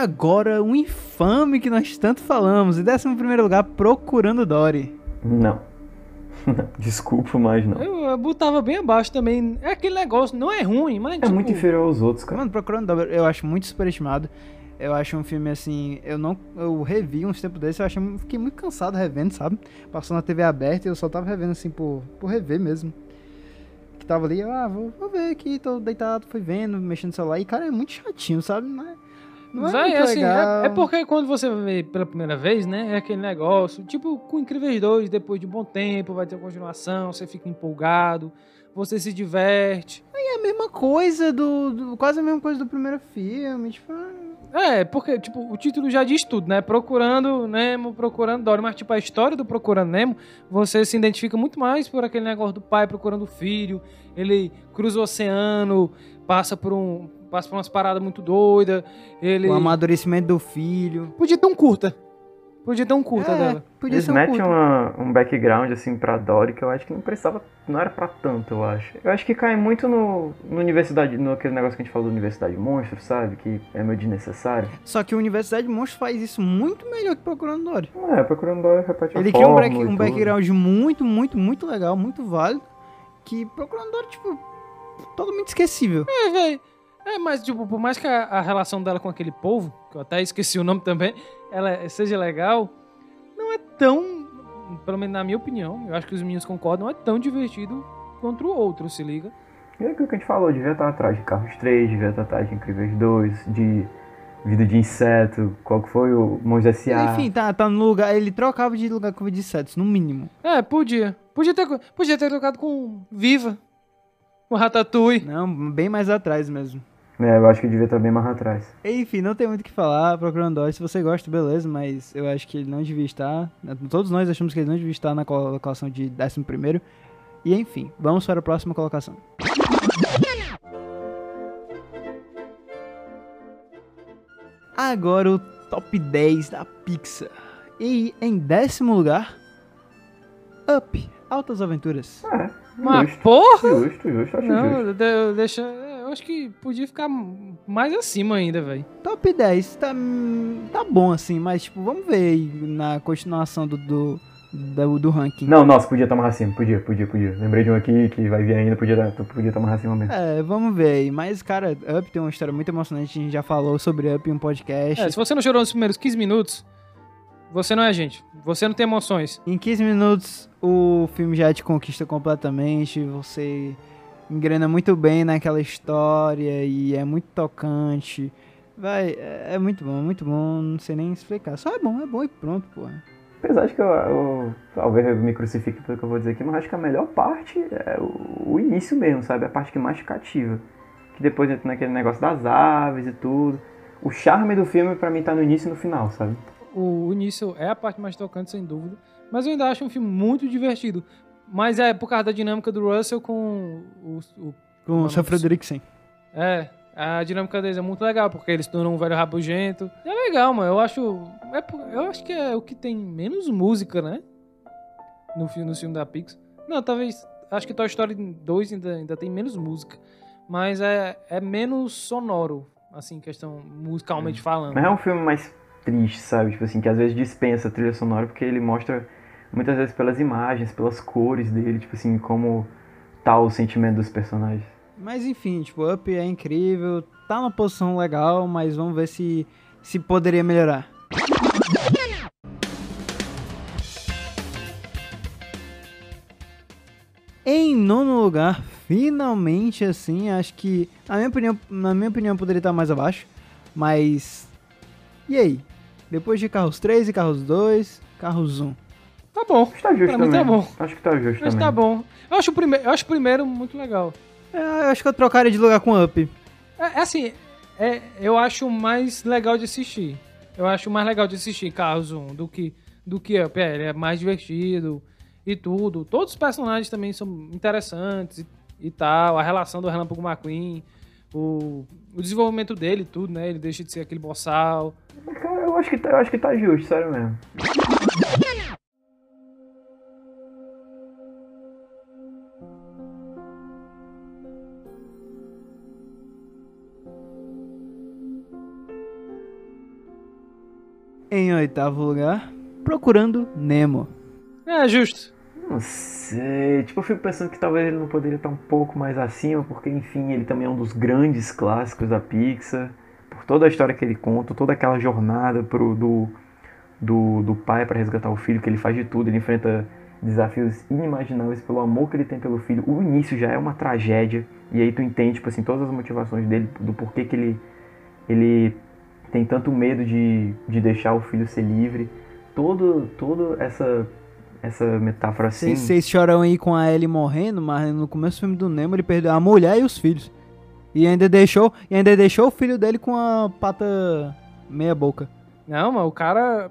Agora, um infame que nós tanto falamos. Em décimo primeiro lugar, Procurando Dory. Não. Desculpa, mas não. Eu, eu botava bem abaixo também. É aquele negócio, não é ruim, mas. É tipo, muito inferior aos outros, cara. Mano, Procurando Dory eu acho muito superestimado. Eu acho um filme assim. Eu não. Eu revi uns tempos desses, eu achei, fiquei muito cansado revendo, sabe? Passou na TV aberta e eu só tava revendo assim por, por rever mesmo. Que tava ali, ah, vou, vou ver aqui, tô deitado, fui vendo, mexendo no celular. E cara, é muito chatinho, sabe? Não é, não é muito assim, é, é porque quando você vê pela primeira vez, né? É aquele negócio, tipo, com Incríveis 2, depois de um bom tempo, vai ter uma continuação, você fica empolgado, você se diverte. É a mesma coisa do, do- Quase a mesma coisa do primeiro filme. Tipo, É, porque, tipo, o título já diz tudo, né? Procurando Nemo, procurando Dory. Mas, tipo, a história do Procurando Nemo, você se identifica muito mais por aquele negócio do pai procurando o filho. Ele cruza o oceano, passa por um. Passa por umas paradas muito doidas. Ele. o amadurecimento do filho. Podia ter um curta. Podia ter um curta É, dela. podia Eles ser um metem curta. uma- um background assim pra Dory que eu acho que não precisava, não era pra tanto, eu acho. Eu acho que cai muito no, no universidade, no aquele negócio que a gente falou da Universidade Monstro, sabe? Que é meio desnecessário. Só que a Universidade Monstros faz isso muito melhor que Procurando Dory. É, procurando Dory repete a Ele cria um, um background muito, muito, muito legal, muito válido. Que Procurando Dory, tipo, totalmente esquecível. É, velho. É, mas, tipo, por mais que a, a relação dela com aquele povo, que eu até esqueci o nome também, ela seja legal, não é tão, pelo menos na minha opinião, eu acho que os meninos concordam, não é tão divertido quanto o outro, se liga. E é aquilo que a gente falou, devia estar atrás de Carros 3, devia estar atrás de Incríveis 2, de Vida de Inseto, qual que foi o Monstros S.A. Enfim, tá, tá no lugar. Ele trocava de lugar com o de Setos, no mínimo. É, podia. Podia ter, podia ter tocado com Viva, com Ratatouille. Não, bem mais atrás mesmo. É, eu acho que devia estar bem mais atrás. Enfim, não tem muito o que falar. Procurando Dory, se você gosta, beleza, mas eu acho que ele não devia estar. Todos nós achamos que ele não devia estar na colocação de 11. E enfim, vamos para a próxima colocação. Agora o top 10 da Pixar. E em décimo lugar, Up, Altas Aventuras. É, Mas, justo. porra! Justo, justo, acho justo. Não, de- deixa. Eu acho que podia ficar mais acima ainda, velho. Top 10, tá, tá bom assim, mas tipo, vamos ver aí na continuação do, do, do, do ranking. Não, nossa, podia estar mais acima, podia, podia, podia. Lembrei de um aqui que vai vir ainda, podia estar podia estar mais acima mesmo. É, vamos ver aí. Mas, cara, Up tem uma história muito emocionante. A gente já falou sobre Up em um podcast. É, se você não chorou nos primeiros 15 minutos, você não é gente. Você não tem emoções. Em 15 minutos, o filme já te conquista completamente. Você engrena muito bem naquela história e é muito tocante. Vai, é, é muito bom, muito bom. Não sei nem explicar. Só é bom, é bom e pronto, porra. Apesar de que eu, eu talvez eu me crucifique pelo que eu vou dizer aqui, mas acho que a melhor parte é o, o início mesmo, sabe? A parte que mais te cativa. Que depois entra naquele negócio das aves e tudo. O charme do filme pra mim tá no início e no final, sabe? O início é a parte mais tocante, sem dúvida. Mas eu ainda acho um filme muito divertido. Mas é por causa da dinâmica do Russell com o. o- Com o seu Frederiksen. é, a dinâmica deles é muito legal, porque eles tornam um velho rabugento. É legal, mano. Eu acho. é eu acho que é o que tem menos música, né? No filme, no filme da Pixar. Não, talvez. Acho que Toy Story 2 ainda, ainda tem menos música. Mas é, é menos sonoro, assim, questão musicalmente falando. Mas é um filme mais triste, sabe? Tipo assim, que às vezes dispensa a trilha sonora porque ele mostra muitas vezes pelas imagens, pelas cores dele, tipo assim, como tá o sentimento dos personagens. Mas enfim, tipo, Up é incrível. Tá numa posição legal, mas vamos ver se, se poderia melhorar. Em nono lugar, finalmente assim, acho que, na minha opinião, na minha opinião poderia estar mais abaixo, mas e aí? Depois de Carros 3 e Carros 2, Carros 1. Tá bom. Acho que tá justo Pra mim também. tá bom. Acho que tá justo Mas também. tá bom. Eu acho o primeiro, eu acho o primeiro muito legal. É, eu acho que eu trocaria de lugar com Up. É, é assim, é, eu acho mais legal de assistir. Eu acho mais legal de assistir Carros 1 do que do que Up. É, ele é mais divertido. e tudo. Todos os personagens também são interessantes e, e tal. A relação do Relâmpago McQueen, o, o desenvolvimento dele, tudo, né? Ele deixa de ser aquele boçal. Cara, eu acho que tá, eu acho que tá justo, sério mesmo. Em oitavo lugar, Procurando Nemo. É justo. Não sei, tipo, eu fico pensando que talvez ele não poderia estar um pouco mais acima, porque, enfim, ele também é um dos grandes clássicos da Pixar, por toda a história que ele conta, toda aquela jornada pro, do, do, do pai para resgatar o filho, que ele faz de tudo, ele enfrenta desafios inimagináveis pelo amor que ele tem pelo filho. O início já é uma tragédia, e aí tu entende, tipo assim, todas as motivações dele, do porquê que ele, ele tem tanto medo de, de deixar o filho ser livre. Todo, todo essa essa metáfora assim. Vocês choram aí com a Ellie morrendo, mas no começo do filme do Nemo ele perdeu a mulher e os filhos. E ainda deixou, e ainda deixou o filho dele com a pata meia boca. Não, mas o cara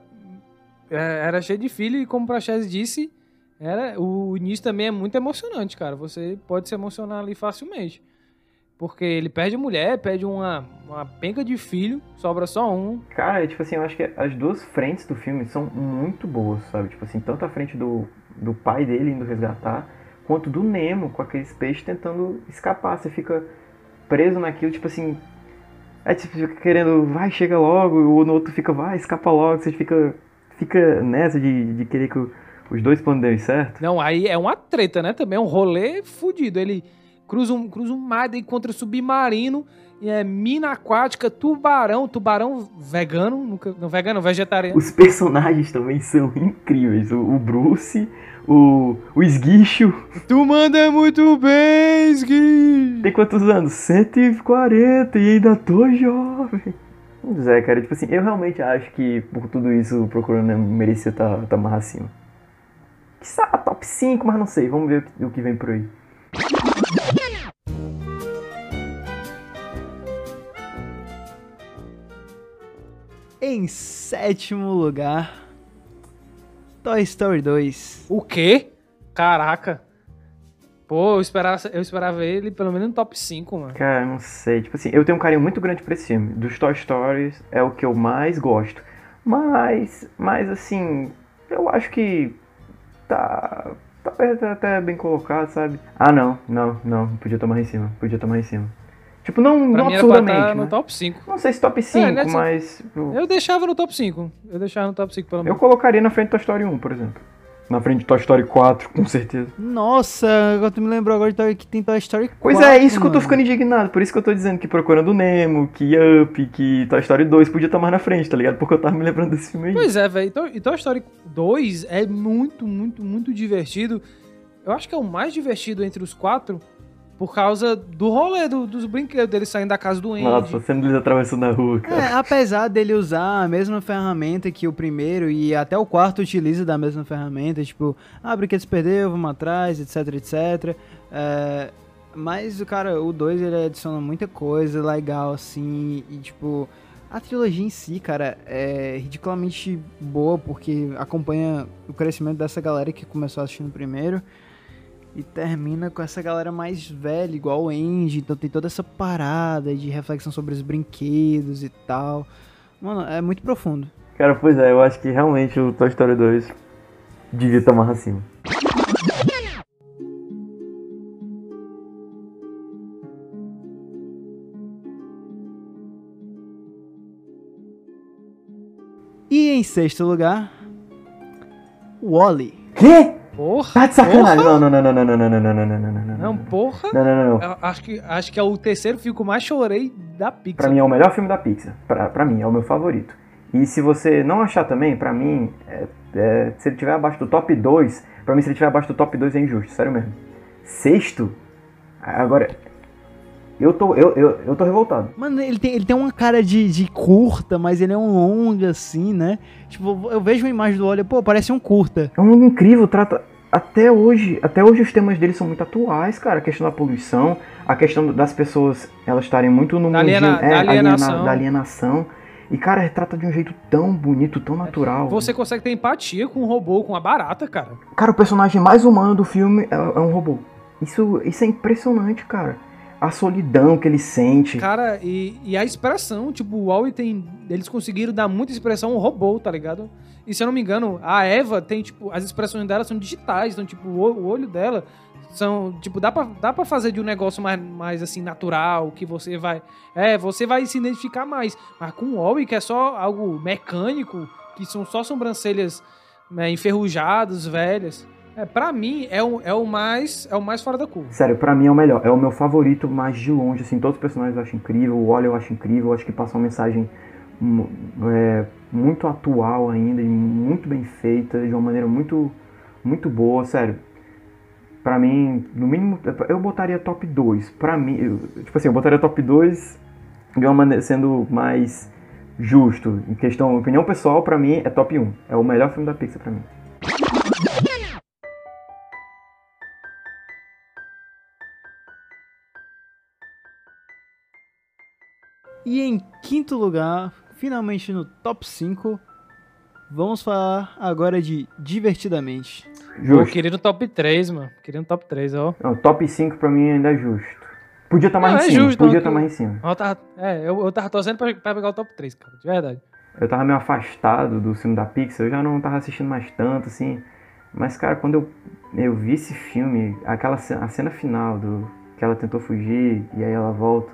é, era cheio de filho e como o Praxedes disse, era, o início também é muito emocionante, cara. Você pode se emocionar ali facilmente. Porque ele perde mulher, perde uma, uma penca de filho, sobra só um. Cara, tipo assim, eu acho que as duas frentes do filme são muito boas, sabe? Tipo assim, tanto a frente do, do pai dele indo resgatar, quanto do Nemo com aqueles peixes tentando escapar. Você fica preso naquilo, tipo assim. É tipo, fica querendo, vai, chega logo, o outro fica, vai, escapa logo, você fica, fica nessa de, de querer que os dois planos deem certo. Não, aí é uma treta, né? Também é um rolê fudido. Ele cruza um, cruza um mar, daí encontra submarino, e é mina aquática, tubarão, tubarão vegano, nunca, não vegano, vegetariano. Os personagens também são incríveis. O, o Bruce, o, o Esguicho. Tu manda muito bem, Ski! Tem quantos anos? 140 e ainda tô jovem. Pois é, cara, tipo assim, eu realmente acho que por tudo isso o Procurando merecia estar tá, mais acima. Quiçá top 5, mas não sei, vamos ver o que, o que vem por aí. Em sétimo lugar, Toy Story 2. O quê? Caraca. Pô, eu esperava, eu esperava ele pelo menos no top 5, mano. Cara, não sei, tipo assim, eu tenho um carinho muito grande pra esse filme. Dos Toy Stories é o que eu mais gosto. Mas, mas assim, eu acho que tá, tá até, até bem colocado, sabe? Ah, não, não, não, podia tomar em cima, podia tomar em cima. Tipo, não, Pra não mim era pra absurdamente, no né? top 5. Não sei se top 5, né, assim, mas eu, Eu deixava no top 5. Eu deixava no top 5, pelo eu menos. colocaria na frente de Toy Story 1, por exemplo. Na frente de Toy Story 4, com certeza. Nossa, agora tu me lembrou agora de que tem Toy Story 4. Pois é, é isso que eu tô mano. ficando indignado. Por isso que eu tô dizendo que Procurando Nemo, que Up, que Toy Story 2 podia estar mais na frente, tá ligado? Porque eu tava me lembrando desse filme aí. Pois é, velho. Então, e Toy Story 2 é muito, muito, muito divertido. Eu acho que é o mais divertido entre os quatro por causa do rolê do- dos brinquedos dele saindo da casa do Andy. Nossa, sendo eles atravessando a rua, cara. É, apesar dele usar a mesma ferramenta que o primeiro e até o quarto utiliza da mesma ferramenta, tipo, ah, brinquedo se perdeu, vamos atrás, etc, etc. É, mas, cara, o 2 ele adiciona muita coisa legal, assim, e tipo, a trilogia em si, cara, é ridiculamente boa, porque acompanha o crescimento dessa galera que começou assistindo o primeiro. E termina com essa galera mais velha, igual o Andy. Então tem toda essa parada de reflexão sobre os brinquedos e tal. Mano, é muito profundo. Cara, pois é, eu acho que realmente o Toy Story 2 devia estar mais acima. E em sexto lugar, Wally. Quê? Porra! Tá de sacanagem. Não, não, não, não, não, não, não, não, não, não, não, não, Não, porra! Não, não, não, não. Acho que, acho que é o terceiro filme que eu mais chorei da Pixar. Pra mim é o melhor filme da Pixar. Pra, pra mim, é o meu favorito. E se você não achar também, pra mim, é- é, se ele tiver abaixo do top 2, pra mim se ele tiver abaixo do top 2 é injusto, sério mesmo. Sexto? Agora, eu tô, eu, eu, eu tô revoltado. Mano, ele tem, ele tem uma cara de, de curta, mas ele é um longa, assim, né? Tipo, eu vejo uma imagem do Wally, pô, parece um curta. É um mundo incrível, trata. Até hoje, até hoje os temas dele são muito atuais, cara. A questão da poluição, a questão das pessoas elas estarem muito no Da aliena- mundinho- da aliena- alienação. da alienação. E, cara, retrata de um jeito tão bonito, tão natural. Você consegue ter empatia com um robô, com a barata, cara. Cara, o personagem mais humano do filme é, é um robô. Isso, isso é impressionante, cara. A solidão que ele sente. Cara, e, e a expressão, tipo, o Wall tem. Eles conseguiram dar muita expressão ao robô, tá ligado? E se eu não me engano, a Eva tem, tipo, as expressões dela são digitais, então, tipo, o, o olho dela são, tipo, dá pra, dá pra fazer de um negócio mais, mais, assim, natural, que você vai, é, você vai se identificar mais, mas com o Wall, que é só algo mecânico, que são só sobrancelhas né, enferrujadas, velhas, é, pra mim, é o, é, o mais, é o mais fora da curva. Sério, pra mim é o melhor. É o meu favorito mais de longe, assim. Todos os personagens eu acho incrível. O Wally eu acho incrível. Eu acho que passa uma mensagem é, muito atual ainda e muito bem feita, de uma maneira muito, muito boa. Sério, pra mim, no mínimo, eu botaria top 2. Pra mim, eu, tipo assim, eu botaria top 2 de uma maneira, sendo mais justo. Em questão, opinião pessoal, pra mim é top 1. É o melhor filme da Pixar pra mim. E em quinto lugar, finalmente no top 5, vamos falar agora de Divertidamente. Justo. queria no top 3, mano. Queria no top 3, ó. Não, top 5 pra mim ainda é justo. Podia estar mais em é cima. justo, podia mais em cima. Eu tava, é, eu, eu tava torcendo pra, pra pegar o top 3, cara, de verdade. Eu tava meio afastado do filme da Pixar, eu já não tava assistindo mais tanto, assim. Mas, cara, quando eu, eu vi esse filme, aquela a cena final do que ela tentou fugir e aí ela volta,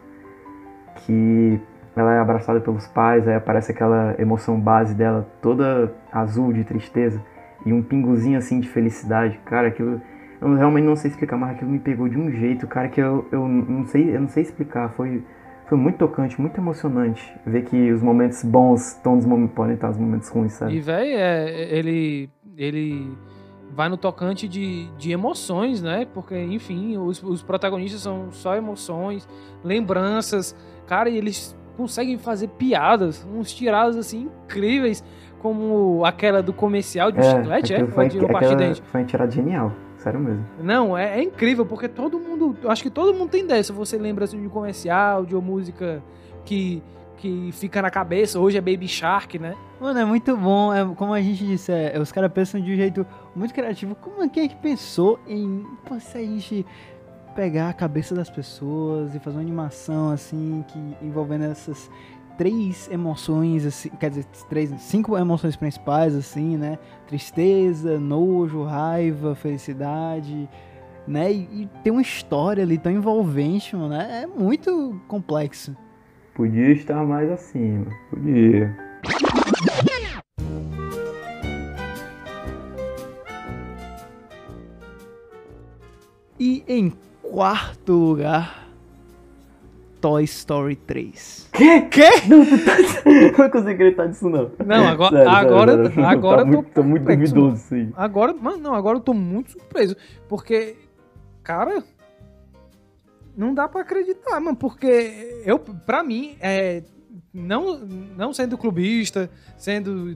que ela é abraçada pelos pais, aí aparece aquela emoção base dela toda azul de tristeza e um pinguzinho assim de felicidade. Cara, aquilo eu realmente não sei explicar, mas aquilo me pegou de um jeito, cara, que eu, eu não sei, eu não sei explicar. Foi foi muito tocante, muito emocionante ver que os momentos bons estão nos momentos, podem estar nos momentos ruins, sabe? E, velho, é, ele, ele vai no tocante de, de emoções, né? Porque, enfim, os, os protagonistas são só emoções, lembranças. Cara, e eles conseguem fazer piadas, uns tirados, assim, incríveis, como aquela do comercial de chiclete, é? foi, de aquela foi uma tirada genial, sério mesmo. Não, é, é incrível, porque todo mundo. Eu acho que todo mundo tem dessa. Você lembra assim, de um comercial, de uma música que, que fica na cabeça. Hoje é Baby Shark, né? Mano, é muito bom, é, como a gente disse, é, os caras pensam de um jeito muito criativo. Como é que é que pensou em pô, se a gente pegar a cabeça das pessoas e fazer uma animação assim, que envolvendo essas três emoções, assim, quer dizer, três, cinco emoções principais, assim, né? Tristeza, nojo, raiva, felicidade, né? E, e tem uma história ali tão envolvente, mano, é, é muito complexo. Podia estar mais acima, podia. E em quarto lugar, Toy Story 3. Que? Que? Não, tá... não consigo acreditar nisso, não. Não, agora- Sério, sério, agora- sério. agora tá eu tô muito, tô muito perplexo, duvidoso aí. Agora, mano, não, agora eu tô muito surpreso. Porque, cara. Não dá pra acreditar, mano. Porque eu, pra mim, é. Não, não sendo clubista, sendo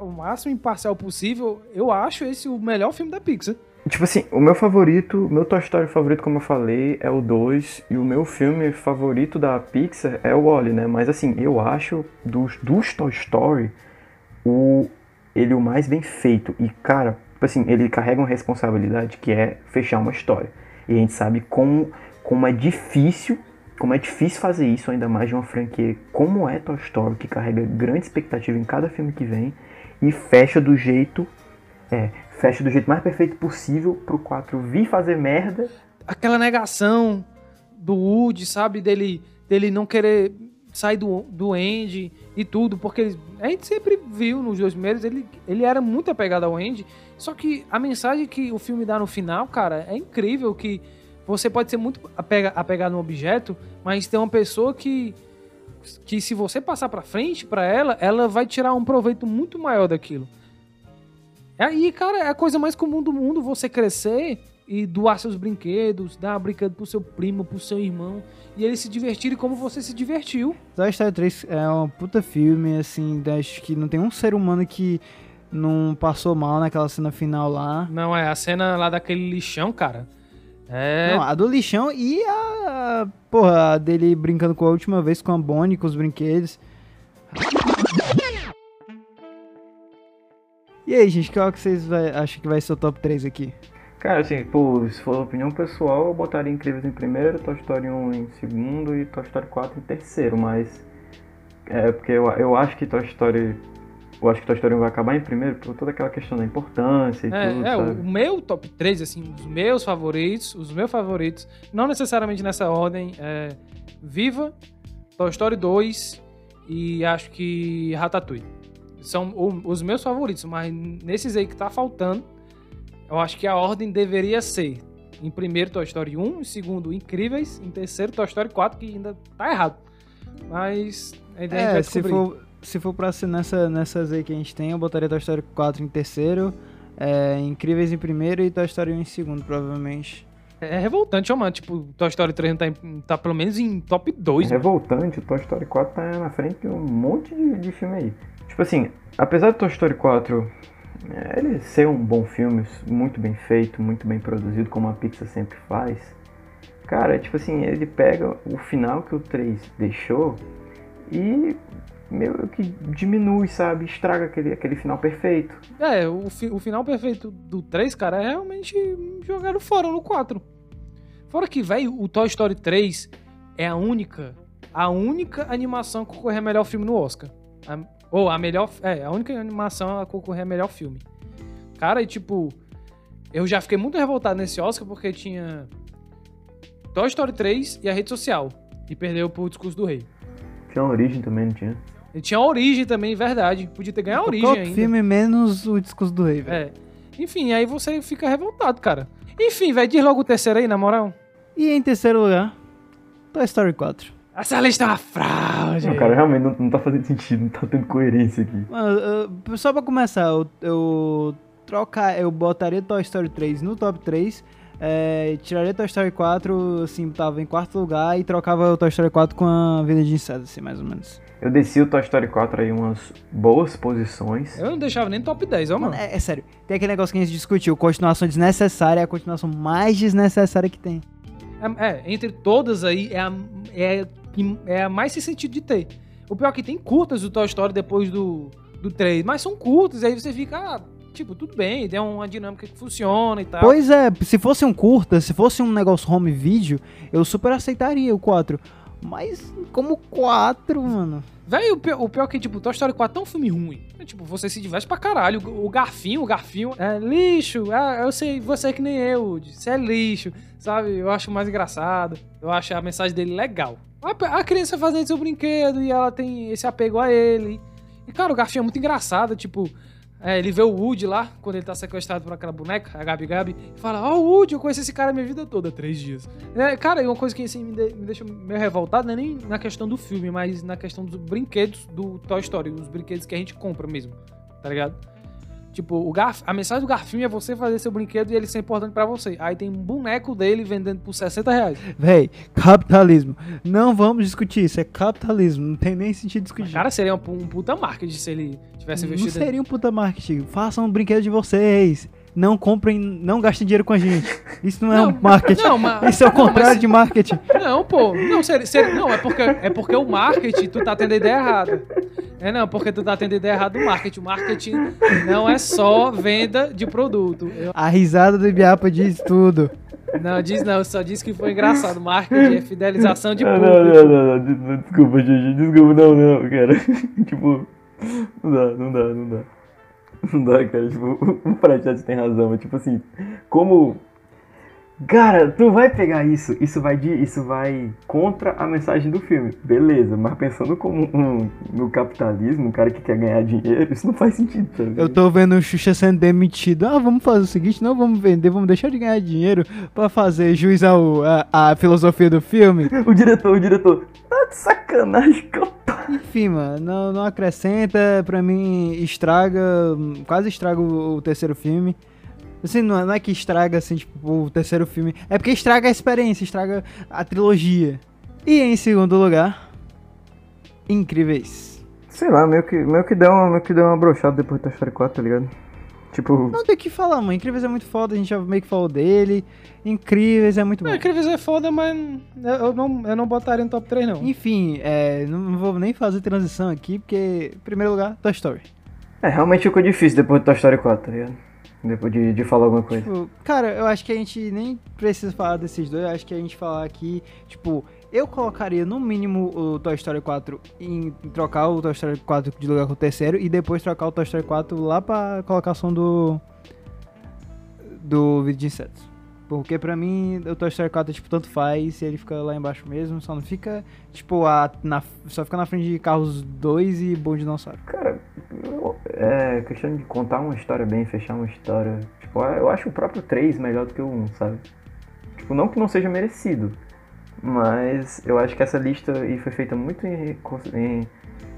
o máximo imparcial possível, eu acho esse o melhor filme da Pixar. Tipo assim, o meu favorito, meu Toy Story favorito, como eu falei, é o 2. E o meu filme favorito da Pixar é o Wally, né? Mas assim, eu acho dos, dos Toy Story, o, ele o mais bem feito. E, cara, tipo assim, ele carrega uma responsabilidade que é fechar uma história. E a gente sabe como, como é difícil, como é difícil fazer isso, ainda mais de uma franquia como é Toy Story, que carrega grande expectativa em cada filme que vem. E fecha do jeito é, fecha do jeito mais perfeito possível pro 4 vir fazer merda. Aquela negação do Woody, sabe? Dele, dele não querer sair do, do Andy e tudo, porque a gente sempre viu nos dois primeiros, ele, ele era muito apegado ao Andy, só que a mensagem que o filme dá no final, cara, é incrível que você pode ser muito apega, apegado no objeto, mas tem uma pessoa que que se você passar pra frente pra ela, ela vai tirar um proveito muito maior daquilo. Aí, cara, é a coisa mais comum do mundo você crescer e doar seus brinquedos, dar brinquedo pro seu primo, pro seu irmão, e eles se divertirem como você se divertiu. Toy Story 3 é um puta filme, assim, acho que não tem um ser humano que não passou mal naquela cena final lá. Não, é a cena lá daquele lixão, cara. É. Não, a do lixão e a, porra, a dele brincando com a última vez com a Bonnie, com os brinquedos. E aí, gente, qual que vocês vai, acham que vai ser o top 3 aqui? Cara, assim, pô, se for opinião pessoal, eu botaria Incríveis em primeiro, Toy Story 1 em segundo e Toy Story 4 em terceiro, mas. É porque eu, eu acho que Toy Story. Eu acho que Toy Story 1 vai acabar em primeiro por toda aquela questão da importância e É, tudo. é, sabe? o meu top 3, assim, os meus favoritos, os meus favoritos, não necessariamente nessa ordem, é Viva, Toy Story 2 e acho que Ratatouille. São o- os meus favoritos, mas nesses aí que tá faltando, eu acho que a ordem deveria ser em primeiro Toy Story 1, em segundo Incríveis, em terceiro Toy Story 4, que ainda tá errado. Mas a ideia É, vai se for, se for pra ser nessa, nessas aí que a gente tem, eu botaria Toy Story 4 em terceiro, é, Incríveis em primeiro e Toy Story 1 em segundo, provavelmente. É revoltante, ó, mano. Tipo, Toy Story 3 não tá, em- tá pelo menos em top 2, É revoltante, o Toy Story 4 tá na frente de um monte de, de filme aí. Tipo assim, apesar do Toy Story 4 é, ele ser um bom filme, muito bem feito, muito bem produzido, como a Pixar sempre faz, cara, tipo assim, ele pega o final que o 3 deixou e meio que diminui, sabe? Estraga aquele, aquele final perfeito. É, o, fi- o final perfeito do 3, cara, é realmente jogaram fora no 4. Fora que, velho, o Toy Story 3 é a única, a única animação concorrer a melhor filme no Oscar. A- ou a melhor, é, a única animação a concorrer a melhor filme. Cara, e tipo, eu já fiquei muito revoltado nesse Oscar porque tinha Toy Story 3 e a rede social. E perdeu pro discurso do rei. Tinha uma origem também, não tinha? Ele tinha a origem também, verdade. Podia ter ganhado a origem ainda. filme menos o discurso do rei, velho. É. Enfim, aí você fica revoltado, cara. Enfim, velho, diz logo o terceiro aí, na moral. E em terceiro lugar, Toy Story 4. Essa lista é uma fraude. Não, cara, realmente não, não tá fazendo sentido, não tá tendo coerência aqui. Mano, eu- só pra começar, eu, eu trocar, eu botaria Toy Story 3 no top 3, é, tiraria Toy Story 4, assim, tava em quarto lugar e trocava o Toy Story 4 com a Vida de Inseto, assim, mais ou menos. Eu desci o Toy Story 4 aí umas boas posições. Eu não deixava nem top 10, ó, Mano, mano. é, é sério, tem aquele negócio que a gente discutiu, continuação desnecessária é a continuação mais desnecessária que tem. É, é, entre todas aí, é a, é, é a mais sem sentido de ter. O pior é que tem curtas do Toy Story depois do, do 3, mas são curtas, aí você fica, ah, tipo, tudo bem, tem uma dinâmica que funciona e tal. Pois é, se fosse um curta, se fosse um negócio home video, eu super aceitaria o 4. Mas como 4, mano. Velho, o pior, o pior é que, tipo, Toy Story 4 é um filme ruim. É, tipo, você se diverte pra caralho. O, o garfinho, o garfinho é lixo. Ah, eu sei, você é que nem eu. Você é lixo, sabe? Eu acho mais engraçado. Eu acho a mensagem dele legal. A, a criança fazendo seu brinquedo e ela tem esse apego a ele. E, cara, o garfinho é muito engraçado, tipo... é, ele vê o Woody lá, quando ele tá sequestrado por aquela boneca, a Gabi Gabi, e fala, ó, oh, Woody, eu conheci esse cara a minha vida toda, três dias. É, cara, e uma coisa que assim, me, de- me deixa meio revoltado não é nem na questão do filme, mas na questão dos brinquedos do Toy Story, os brinquedos que a gente compra mesmo, tá ligado? Tipo, o garf... a mensagem do garfinho é você fazer seu brinquedo e ele ser importante pra você. Aí tem um boneco dele vendendo por 60 reais. Véi, capitalismo. Não vamos discutir isso, é capitalismo. Não tem nem sentido discutir. Cara, seria um, um puta marketing se ele tivesse não investido. seria um puta marketing. Façam um brinquedo de vocês. Não comprem, não gastem dinheiro com a gente. Isso não é Não, um marketing. não, mas- Isso é o não, mas- contrário de marketing. Não, pô. Não, seria, seria- não é, porque, é porque o marketing, tu tá tendo a ideia errada. É não, porque tu tá tendo a ideia errada do marketing. O marketing não é só venda de produto. Eu- A risada do Ibiapa diz tudo. não, diz não, só diz que foi engraçado. Marketing é fidelização de Ah, público. não, não, não, não, desculpa, Gigi, desculpa, não, não, cara. tipo, não dá, não dá, não dá. Não dá, cara, tipo, o Prateado tem razão, tipo assim, como. Cara, tu vai pegar isso, isso vai de, isso vai contra a mensagem do filme, beleza, mas pensando como um, no capitalismo, um cara que quer ganhar dinheiro, isso não faz sentido, tá? Eu tô vendo o Xuxa sendo demitido. Ah, vamos fazer o seguinte: não vamos vender, vamos deixar de ganhar dinheiro pra fazer juiz ao, a, a filosofia do filme. O diretor, o diretor, tá de sacanagem, cara. Enfim, mano, não, não acrescenta, pra mim estraga, quase estraga o, o terceiro filme. Assim, não é, não é que estraga, assim, tipo, o terceiro filme, é porque estraga a experiência, estraga a trilogia. E em segundo lugar, Incríveis. Sei lá, meio que, meio que deu uma, meio que deu uma brochada depois do Toy Story 4, tá ligado? Tipo, Não tem o que falar, mano, Incríveis é muito foda, a gente já meio que falou dele, Incríveis é muito bom. Não, Incríveis é foda, mas eu não, eu não botaria no top 3, não. Enfim, é, não vou nem fazer transição aqui, porque, em primeiro lugar, Toy Story. É, realmente ficou difícil depois de Toy Story 4, tá ligado? Depois de, de falar alguma coisa. Tipo, cara, eu acho que a gente nem precisa falar desses dois. Eu acho que a gente falar aqui, tipo, eu colocaria no mínimo o Toy Story 4 em trocar o Toy Story 4 de lugar com o terceiro e depois trocar o Toy Story 4 lá pra colocação do. do vídeo de insetos. Porque pra mim o Toy Story 4 tipo, tanto faz, ele fica lá embaixo mesmo, só não fica, tipo, a, na, só fica na frente de carros 2 e bom dinossauro. Cara, é questão de contar uma história bem, fechar uma história. Tipo, eu acho o próprio 3 melhor do que o 1, sabe? Tipo, não que não seja merecido, mas eu acho que essa lista aí foi feita muito em, em-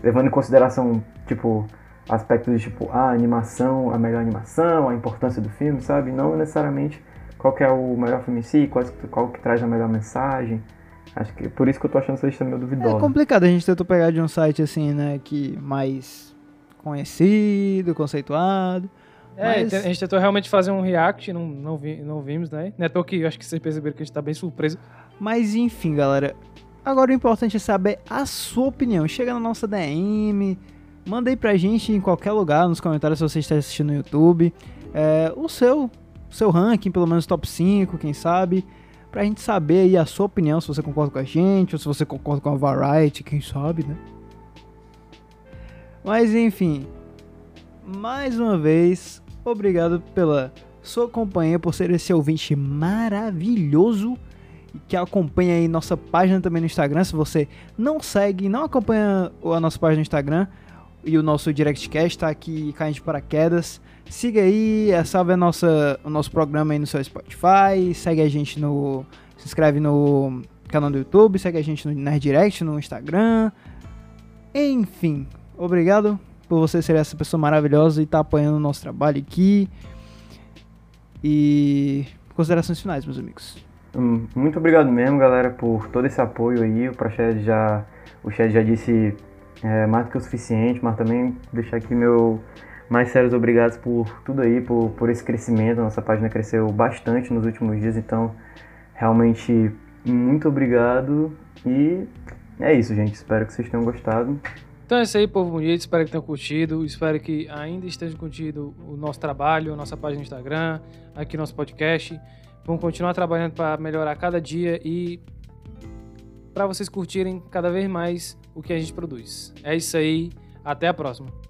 levando em consideração, tipo, aspectos de tipo, a animação, a melhor animação, a importância do filme, sabe? Não necessariamente qual que é o melhor filme em si, qual, qual que traz a melhor mensagem. Acho que por isso que eu tô achando essa lista meio É duvidosa. complicado, a gente tentou pegar de um site assim, né, que mais conhecido, conceituado. É, Mas- a gente tentou realmente fazer um react, não, não, vi- não vimos, né? Não é que eu acho que vocês perceberam que a gente tá bem surpreso. Mas enfim, galera. Agora o importante é saber a sua opinião. Chega na nossa DM, manda aí pra gente em qualquer lugar, nos comentários se você está assistindo no YouTube. é, o seu, seu ranking, pelo menos top 5, quem sabe. Pra gente saber aí a sua opinião, se você concorda com a gente, ou se você concorda com a Variety, quem sabe, né? Mas enfim, mais uma vez, obrigado pela sua companhia, por ser esse ouvinte maravilhoso que acompanha aí nossa página também no Instagram. Se você não segue, não acompanha a nossa página no Instagram e o nosso DirectCast tá aqui caindo de paraquedas. Siga aí, é, salve a nossa, o nosso programa aí no seu Spotify, segue a gente no. Se inscreve no canal do YouTube, segue a gente no Nerd Direct, no Instagram. Enfim, obrigado por você ser essa pessoa maravilhosa e estar apoiando o nosso trabalho aqui. E considerações finais, meus amigos. Hum, Muito obrigado mesmo, galera, por todo esse apoio aí. O Proched já, o Shed já disse é, mais do que o suficiente, mas também deixar aqui meu mais sérios obrigados por tudo aí, por, por esse crescimento. Nossa página cresceu bastante nos últimos dias, então realmente muito obrigado. E é isso, gente. Espero que vocês tenham gostado. Então é isso aí, povo bonito. Espero que tenham curtido. Espero que ainda estejam curtindo o nosso trabalho, a nossa página no Instagram, aqui nosso podcast. Vamos continuar trabalhando para melhorar cada dia e para vocês curtirem cada vez mais o que a gente produz. É isso aí. Até a próxima.